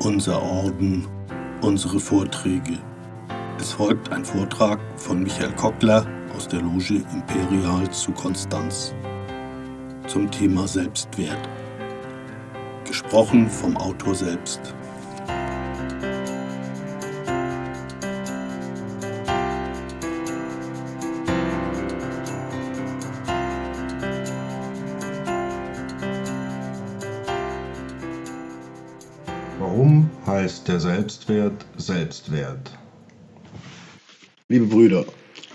unser Orden, unsere Vorträge. Es folgt ein Vortrag von Michael Kockler aus der Loge Imperial zu Konstanz zum Thema Selbstwert. Gesprochen vom Autor selbst. Warum heißt der Selbstwert Selbstwert? Liebe Brüder,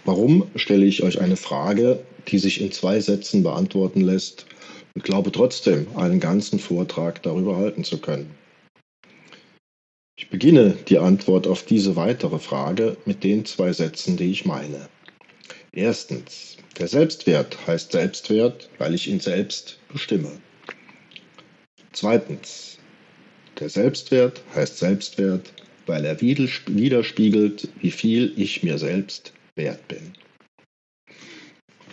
warum stelle ich euch eine Frage, die sich in zwei Sätzen beantworten lässt und glaube trotzdem einen ganzen Vortrag darüber halten zu können? Ich beginne die Antwort auf diese weitere Frage mit den zwei Sätzen, die ich meine. Erstens, der Selbstwert heißt Selbstwert, weil ich ihn selbst bestimme. Zweitens, der Selbstwert heißt Selbstwert, weil er widerspiegelt, wie viel ich mir selbst wert bin.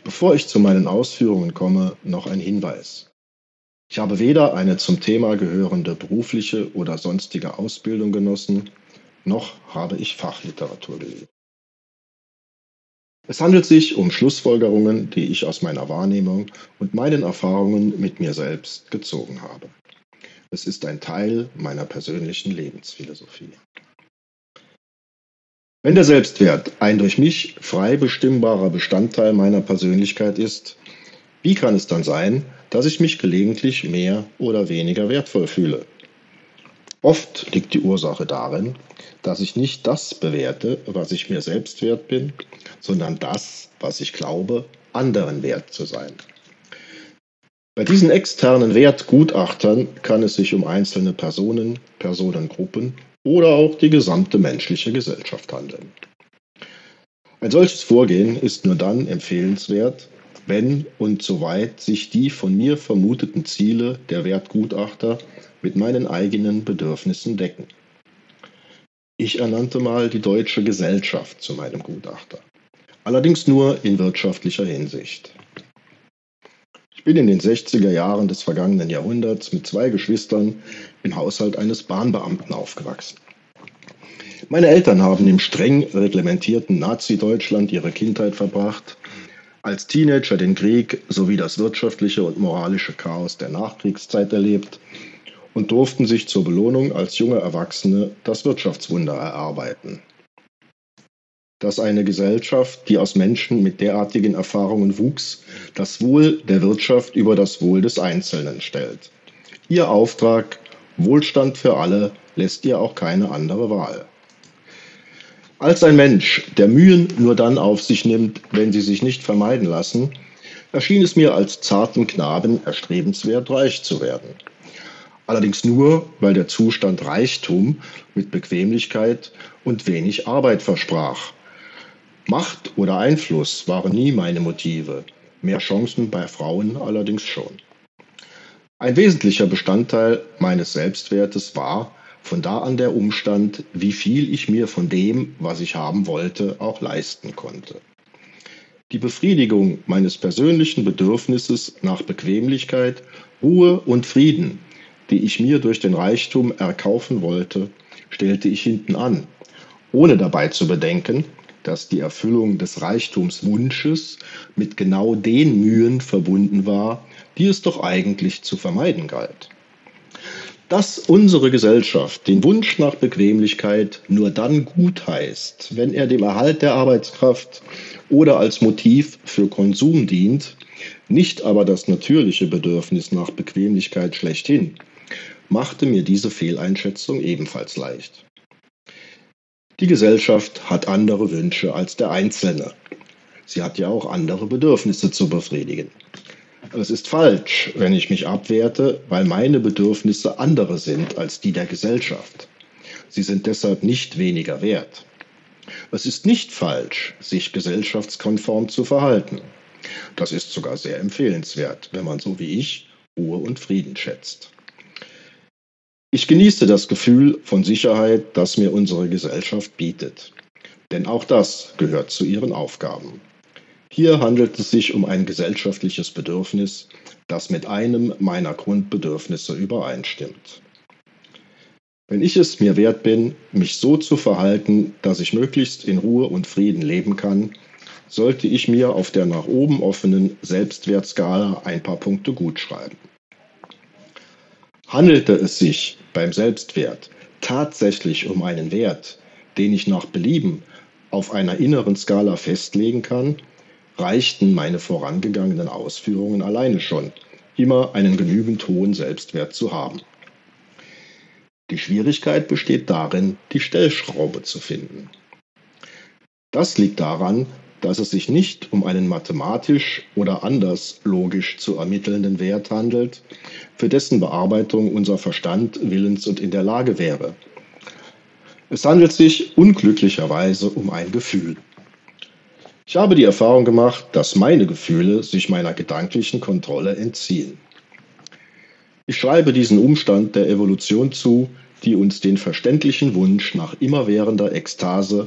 Bevor ich zu meinen Ausführungen komme, noch ein Hinweis. Ich habe weder eine zum Thema gehörende berufliche oder sonstige Ausbildung genossen, noch habe ich Fachliteratur gelesen. Es handelt sich um Schlussfolgerungen, die ich aus meiner Wahrnehmung und meinen Erfahrungen mit mir selbst gezogen habe. Es ist ein Teil meiner persönlichen Lebensphilosophie. Wenn der Selbstwert ein durch mich frei bestimmbarer Bestandteil meiner Persönlichkeit ist, wie kann es dann sein, dass ich mich gelegentlich mehr oder weniger wertvoll fühle? Oft liegt die Ursache darin, dass ich nicht das bewerte, was ich mir selbst wert bin, sondern das, was ich glaube, anderen wert zu sein. Bei diesen externen Wertgutachtern kann es sich um einzelne Personen, Personengruppen oder auch die gesamte menschliche Gesellschaft handeln. Ein solches Vorgehen ist nur dann empfehlenswert, wenn und soweit sich die von mir vermuteten Ziele der Wertgutachter mit meinen eigenen Bedürfnissen decken. Ich ernannte mal die deutsche Gesellschaft zu meinem Gutachter, allerdings nur in wirtschaftlicher Hinsicht. Ich bin in den 60er Jahren des vergangenen Jahrhunderts mit zwei Geschwistern im Haushalt eines Bahnbeamten aufgewachsen. Meine Eltern haben im streng reglementierten Nazi-Deutschland ihre Kindheit verbracht, als Teenager den Krieg sowie das wirtschaftliche und moralische Chaos der Nachkriegszeit erlebt und durften sich zur Belohnung als junge Erwachsene das Wirtschaftswunder erarbeiten dass eine Gesellschaft, die aus Menschen mit derartigen Erfahrungen wuchs, das Wohl der Wirtschaft über das Wohl des Einzelnen stellt. Ihr Auftrag Wohlstand für alle lässt ihr auch keine andere Wahl. Als ein Mensch, der Mühen nur dann auf sich nimmt, wenn sie sich nicht vermeiden lassen, erschien es mir als zarten Knaben erstrebenswert, reich zu werden. Allerdings nur, weil der Zustand Reichtum mit Bequemlichkeit und wenig Arbeit versprach Macht oder Einfluss waren nie meine Motive, mehr Chancen bei Frauen allerdings schon. Ein wesentlicher Bestandteil meines Selbstwertes war von da an der Umstand, wie viel ich mir von dem, was ich haben wollte, auch leisten konnte. Die Befriedigung meines persönlichen Bedürfnisses nach Bequemlichkeit, Ruhe und Frieden, die ich mir durch den Reichtum erkaufen wollte, stellte ich hinten an, ohne dabei zu bedenken, dass die Erfüllung des Reichtumswunsches mit genau den Mühen verbunden war, die es doch eigentlich zu vermeiden galt. Dass unsere Gesellschaft den Wunsch nach Bequemlichkeit nur dann gut heißt, wenn er dem Erhalt der Arbeitskraft oder als Motiv für Konsum dient, nicht aber das natürliche Bedürfnis nach Bequemlichkeit schlechthin, machte mir diese Fehleinschätzung ebenfalls leicht. Die Gesellschaft hat andere Wünsche als der Einzelne. Sie hat ja auch andere Bedürfnisse zu befriedigen. Es ist falsch, wenn ich mich abwerte, weil meine Bedürfnisse andere sind als die der Gesellschaft. Sie sind deshalb nicht weniger wert. Es ist nicht falsch, sich gesellschaftskonform zu verhalten. Das ist sogar sehr empfehlenswert, wenn man so wie ich Ruhe und Frieden schätzt. Ich genieße das Gefühl von Sicherheit, das mir unsere Gesellschaft bietet. Denn auch das gehört zu ihren Aufgaben. Hier handelt es sich um ein gesellschaftliches Bedürfnis, das mit einem meiner Grundbedürfnisse übereinstimmt. Wenn ich es mir wert bin, mich so zu verhalten, dass ich möglichst in Ruhe und Frieden leben kann, sollte ich mir auf der nach oben offenen Selbstwertskala ein paar Punkte gut schreiben. Handelte es sich beim Selbstwert tatsächlich um einen Wert, den ich nach Belieben auf einer inneren Skala festlegen kann, reichten meine vorangegangenen Ausführungen alleine schon, immer einen genügend hohen Selbstwert zu haben. Die Schwierigkeit besteht darin, die Stellschraube zu finden. Das liegt daran, dass es sich nicht um einen mathematisch oder anders logisch zu ermittelnden Wert handelt, für dessen Bearbeitung unser Verstand willens und in der Lage wäre. Es handelt sich unglücklicherweise um ein Gefühl. Ich habe die Erfahrung gemacht, dass meine Gefühle sich meiner gedanklichen Kontrolle entziehen. Ich schreibe diesen Umstand der Evolution zu, die uns den verständlichen Wunsch nach immerwährender Ekstase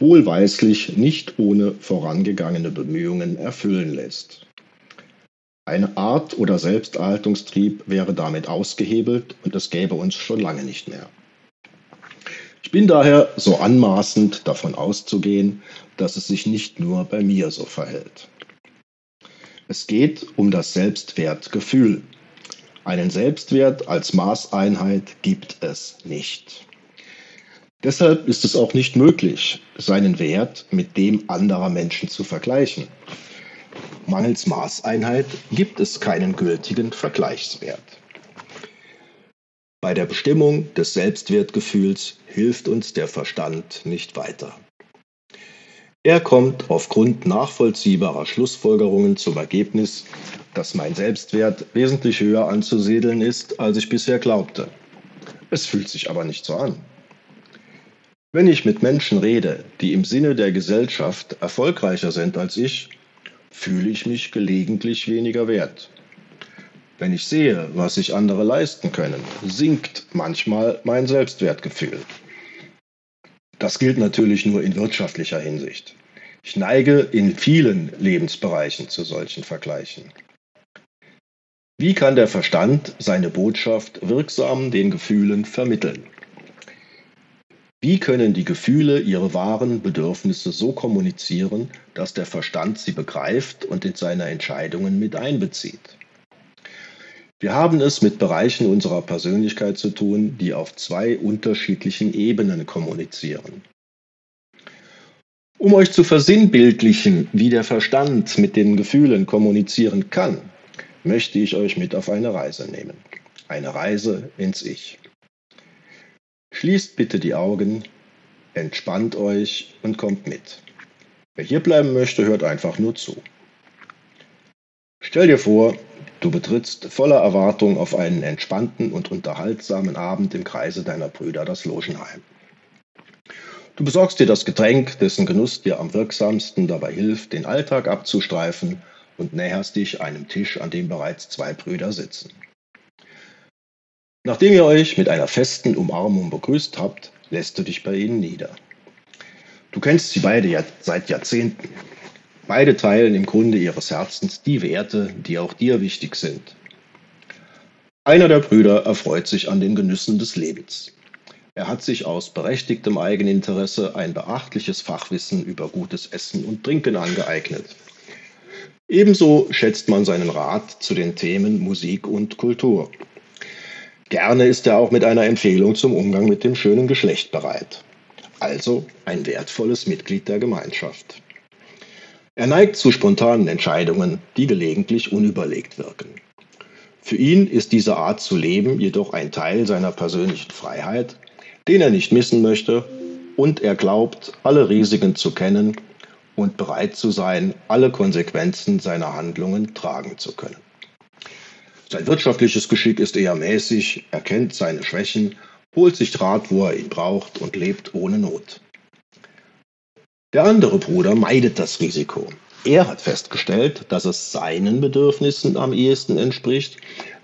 wohlweislich nicht ohne vorangegangene Bemühungen erfüllen lässt. Eine Art oder Selbsterhaltungstrieb wäre damit ausgehebelt und es gäbe uns schon lange nicht mehr. Ich bin daher so anmaßend davon auszugehen, dass es sich nicht nur bei mir so verhält. Es geht um das Selbstwertgefühl. Einen Selbstwert als Maßeinheit gibt es nicht. Deshalb ist es auch nicht möglich, seinen Wert mit dem anderer Menschen zu vergleichen. Mangels Maßeinheit gibt es keinen gültigen Vergleichswert. Bei der Bestimmung des Selbstwertgefühls hilft uns der Verstand nicht weiter. Er kommt aufgrund nachvollziehbarer Schlussfolgerungen zum Ergebnis, dass mein Selbstwert wesentlich höher anzusiedeln ist, als ich bisher glaubte. Es fühlt sich aber nicht so an. Wenn ich mit Menschen rede, die im Sinne der Gesellschaft erfolgreicher sind als ich, fühle ich mich gelegentlich weniger wert. Wenn ich sehe, was sich andere leisten können, sinkt manchmal mein Selbstwertgefühl. Das gilt natürlich nur in wirtschaftlicher Hinsicht. Ich neige in vielen Lebensbereichen zu solchen Vergleichen. Wie kann der Verstand seine Botschaft wirksam den Gefühlen vermitteln? Wie können die Gefühle ihre wahren Bedürfnisse so kommunizieren, dass der Verstand sie begreift und in seine Entscheidungen mit einbezieht? Wir haben es mit Bereichen unserer Persönlichkeit zu tun, die auf zwei unterschiedlichen Ebenen kommunizieren. Um euch zu versinnbildlichen, wie der Verstand mit den Gefühlen kommunizieren kann, möchte ich euch mit auf eine Reise nehmen. Eine Reise ins Ich. Schließt bitte die Augen, entspannt euch und kommt mit. Wer hier bleiben möchte, hört einfach nur zu. Stell dir vor, du betrittst voller Erwartung auf einen entspannten und unterhaltsamen Abend im Kreise deiner Brüder das Logenheim. Du besorgst dir das Getränk, dessen Genuss dir am wirksamsten dabei hilft, den Alltag abzustreifen und näherst dich einem Tisch, an dem bereits zwei Brüder sitzen. Nachdem ihr euch mit einer festen Umarmung begrüßt habt, lässt du dich bei ihnen nieder. Du kennst sie beide seit Jahrzehnten. Beide teilen im Grunde ihres Herzens die Werte, die auch dir wichtig sind. Einer der Brüder erfreut sich an den Genüssen des Lebens. Er hat sich aus berechtigtem Eigeninteresse ein beachtliches Fachwissen über gutes Essen und Trinken angeeignet. Ebenso schätzt man seinen Rat zu den Themen Musik und Kultur. Gerne ist er auch mit einer Empfehlung zum Umgang mit dem schönen Geschlecht bereit. Also ein wertvolles Mitglied der Gemeinschaft. Er neigt zu spontanen Entscheidungen, die gelegentlich unüberlegt wirken. Für ihn ist diese Art zu leben jedoch ein Teil seiner persönlichen Freiheit, den er nicht missen möchte, und er glaubt, alle Risiken zu kennen und bereit zu sein, alle Konsequenzen seiner Handlungen tragen zu können. Sein wirtschaftliches Geschick ist eher mäßig, er kennt seine Schwächen, holt sich Rat, wo er ihn braucht und lebt ohne Not. Der andere Bruder meidet das Risiko. Er hat festgestellt, dass es seinen Bedürfnissen am ehesten entspricht,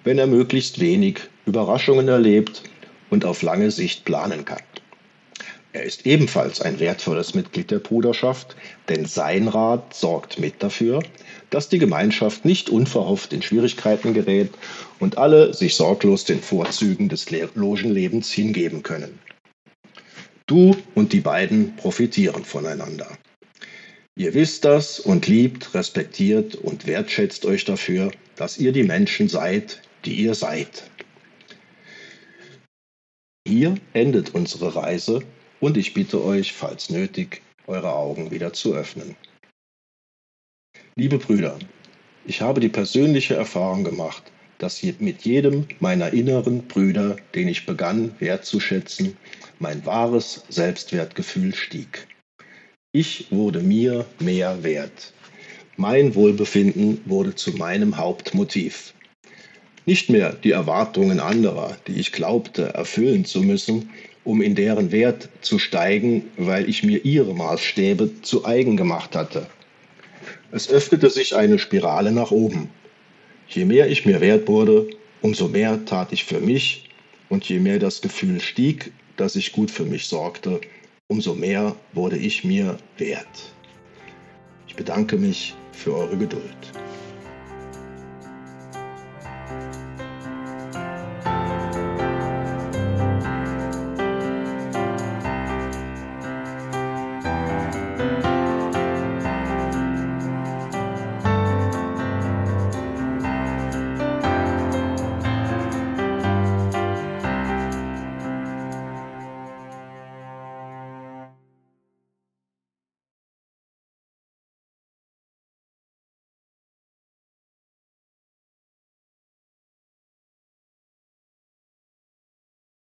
wenn er möglichst wenig Überraschungen erlebt und auf lange Sicht planen kann. Er ist ebenfalls ein wertvolles Mitglied der Bruderschaft, denn sein Rat sorgt mit dafür, dass die Gemeinschaft nicht unverhofft in Schwierigkeiten gerät und alle sich sorglos den Vorzügen des Logenlebens hingeben können. Du und die beiden profitieren voneinander. Ihr wisst das und liebt, respektiert und wertschätzt euch dafür, dass ihr die Menschen seid, die ihr seid. Hier endet unsere Reise und ich bitte euch, falls nötig, eure Augen wieder zu öffnen. Liebe Brüder, ich habe die persönliche Erfahrung gemacht, dass mit jedem meiner inneren Brüder, den ich begann wertzuschätzen, mein wahres Selbstwertgefühl stieg. Ich wurde mir mehr wert. Mein Wohlbefinden wurde zu meinem Hauptmotiv. Nicht mehr die Erwartungen anderer, die ich glaubte erfüllen zu müssen, um in deren Wert zu steigen, weil ich mir ihre Maßstäbe zu eigen gemacht hatte. Es öffnete sich eine Spirale nach oben. Je mehr ich mir wert wurde, umso mehr tat ich für mich und je mehr das Gefühl stieg, dass ich gut für mich sorgte, umso mehr wurde ich mir wert. Ich bedanke mich für eure Geduld.